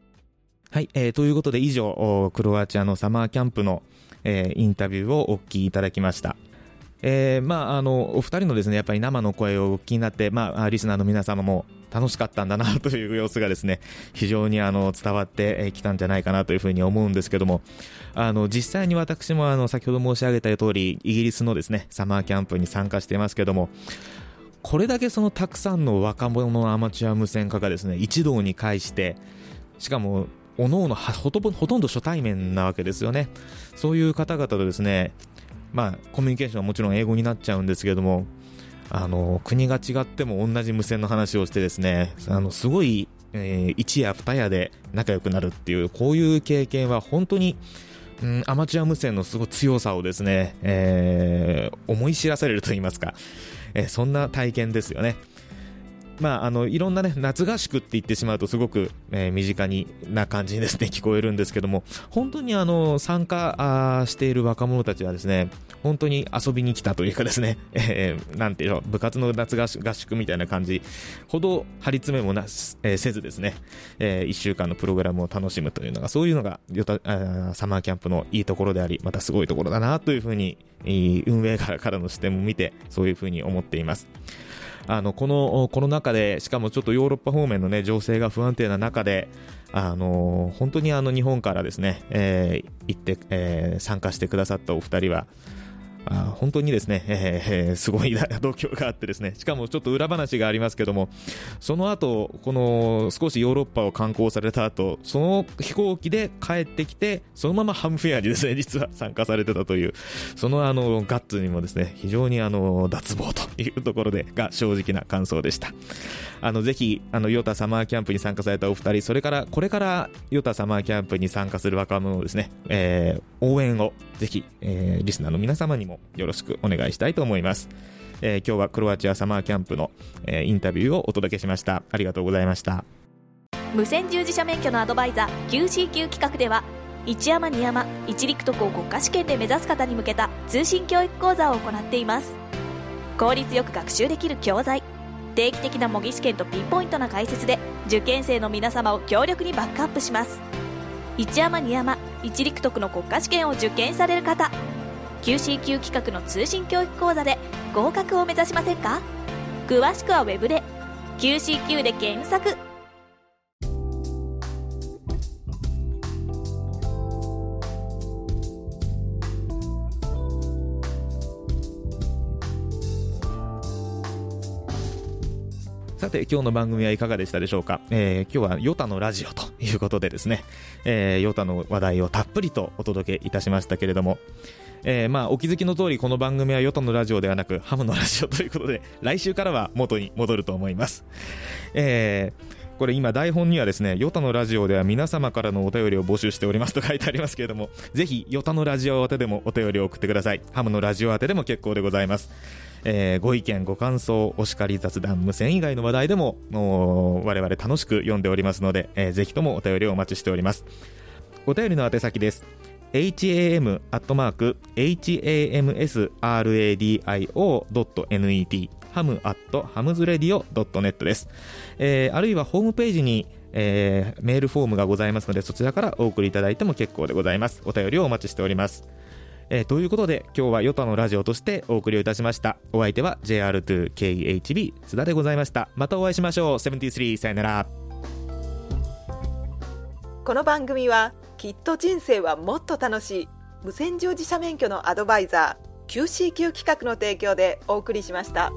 い、えー、ということで以上、クロアチアのサマーキャンプの、えー、インタビューをお聞きいただきました。えー、まあ、あの、お二人のですね、やっぱり生の声をお聞きになって、まあ、リスナーの皆様も楽しかったんだな という様子がですね、非常にあの、伝わってきたんじゃないかなというふうに思うんですけども、あの、実際に私もあの、先ほど申し上げた通り、イギリスのですね、サマーキャンプに参加していますけども、これだけそのたくさんの若者のアマチュア無線化がですね、一堂に会して、しかも、おのおのほとんど初対面なわけですよね。そういう方々とですね、まあ、コミュニケーションはもちろん英語になっちゃうんですけども、あの、国が違っても同じ無線の話をしてですね、あの、すごい、えー、一夜二夜で仲良くなるっていう、こういう経験は本当に、うん、アマチュア無線のすごい強さをですね、えー、思い知らされると言いますか、えー、そんな体験ですよね。まあ、あのいろんな、ね、夏合宿って言ってしまうとすごく、えー、身近にな感じにですね聞こえるんですけども本当にあの参加している若者たちはですね本当に遊びに来たというかですね、えー、なんていうの部活の夏合宿みたいな感じ。ほど張り詰めもな、えー、せずですね、えー、1週間のプログラムを楽しむというのがそういうのがサマーキャンプのいいところでありまたすごいところだなというふうに運営からの視点も見てそういうふうに思っています。あのこのコロナ禍でしかもちょっとヨーロッパ方面の、ね、情勢が不安定な中であの本当にあの日本からですね、えー、行って、えー、参加してくださったお二人はあ本当にですね、えー、すごい度胸があってですね、しかもちょっと裏話がありますけども、その後、この少しヨーロッパを観光された後、その飛行機で帰ってきて、そのままハムフェアにですね、実は参加されてたという、そのあの、ガッツにもですね、非常にあの、脱帽というところで、が正直な感想でした。あの、ぜひ、あの、ヨタサマーキャンプに参加されたお二人、それから、これからヨタサマーキャンプに参加する若者をですね、えー、応援を、ぜひ、えー、リスナーの皆様にもよろしくお願いしたいと思います。えー、今日はクロアチアサマーキャンプの、えー、インタビューをお届けしました。ありがとうございました。無線従事者免許のアドバイザー QCQ 企画では、一山二山一陸徳を国家試験で目指す方に向けた通信教育講座を行っています効率よく学習できる教材定期的な模擬試験とピンポイントな解説で受験生の皆様を強力にバックアップします一山二山一陸徳の国家試験を受験される方 QCQ 企画の通信教育講座で合格を目指しませんか？詳しくは Web で。QCQ で検索。さて、今日の番組はいかがでしたでしょうか、えー、今日はヨタのラジオということでですね、えー、ヨタの話題をたっぷりとお届けいたしましたけれども、えー、まあ、お気づきの通り、この番組はヨタのラジオではなく、ハムのラジオということで、来週からは元に戻ると思います。えーこれ今台本にはですね、ヨタのラジオでは皆様からのお便りを募集しておりますと書いてありますけれども、ぜひ、ヨタのラジオ宛てでもお便りを送ってください。ハムのラジオ宛てでも結構でございます。えー、ご意見、ご感想、お叱り雑談、無線以外の話題でも、我々楽しく読んでおりますので、えー、ぜひともお便りをお待ちしております。お便りの宛先です。ham.hamsradio.net ハムアットハムズレディオ .net です、えー、あるいはホームページに、えー、メールフォームがございますのでそちらからお送りいただいても結構でございます。お便りをお待ちしております。えー、ということで今日はヨタのラジオとしてお送りをいたしました。お相手は JR2KHB 須田でございました。またお会いしましょう。73さよなら。この番組はきっと人生はもっと楽しい無線乗自社免許のアドバイザー QCQ 企画の提供でお送りしました。